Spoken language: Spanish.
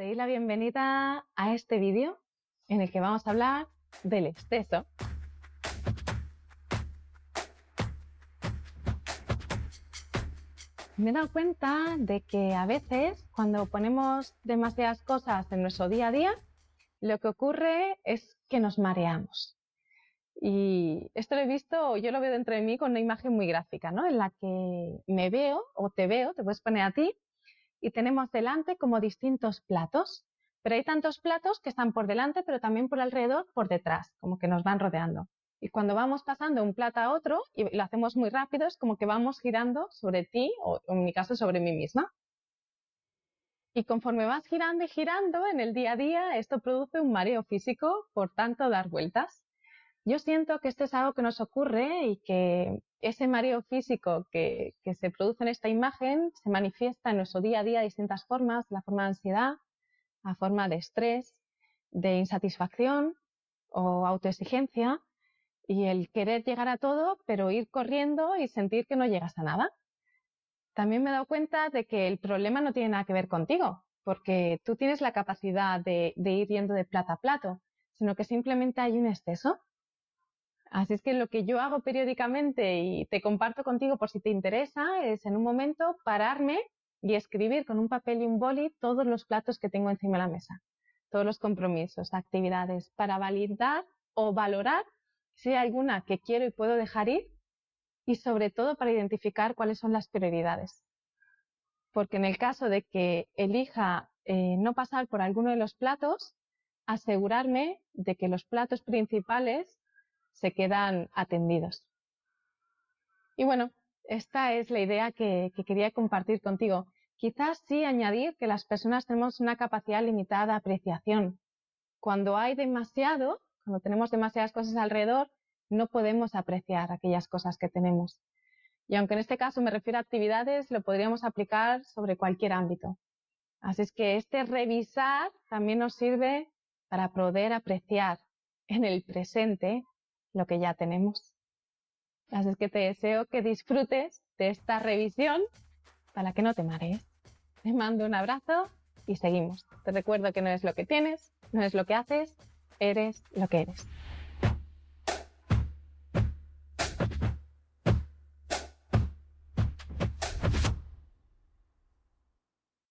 Te doy la bienvenida a este vídeo en el que vamos a hablar del exceso. Me he dado cuenta de que a veces cuando ponemos demasiadas cosas en nuestro día a día, lo que ocurre es que nos mareamos. Y esto lo he visto, yo lo veo dentro de mí con una imagen muy gráfica, ¿no? En la que me veo o te veo, te puedes poner a ti, y tenemos delante como distintos platos. Pero hay tantos platos que están por delante, pero también por alrededor, por detrás, como que nos van rodeando. Y cuando vamos pasando un plato a otro, y lo hacemos muy rápido, es como que vamos girando sobre ti, o en mi caso sobre mí misma. Y conforme vas girando y girando en el día a día, esto produce un mareo físico por tanto dar vueltas. Yo siento que esto es algo que nos ocurre y que ese mareo físico que, se produce en esta imagen se manifiesta en nuestro día a día de distintas formas, la forma de ansiedad, la forma de estrés, de insatisfacción o autoexigencia y el querer llegar a todo pero ir corriendo y sentir que no llegas a nada. También me he dado cuenta de que el problema no tiene nada que ver contigo, porque tú tienes la capacidad de, de ir yendo de plato a plato, sino que simplemente hay un exceso Así es que lo que yo hago periódicamente y te comparto contigo por si te interesa es en un momento pararme y escribir con un papel y un boli todos los platos que tengo encima de la mesa, todos los compromisos, actividades, para validar o valorar si hay alguna que quiero y puedo dejar ir y sobre todo para identificar cuáles son las prioridades. Porque en el caso de que elija eh, no pasar por alguno de los platos, asegurarme de que los platos principales se quedan atendidos. Y bueno, esta es la idea que, que, quería compartir contigo. Quizás sí añadir que las personas tenemos una capacidad limitada de apreciación. Cuando hay demasiado, cuando tenemos demasiadas cosas alrededor, no podemos apreciar aquellas cosas que tenemos. Y aunque en este caso me refiero a actividades, lo podríamos aplicar sobre cualquier ámbito. Así es que este revisar también nos sirve para poder apreciar en el presente lo que ya tenemos. Así es que te deseo que disfrutes de esta revisión para que no te marees. Te mando un abrazo y seguimos. Te recuerdo que no es lo que tienes, no es lo que haces, eres lo que eres.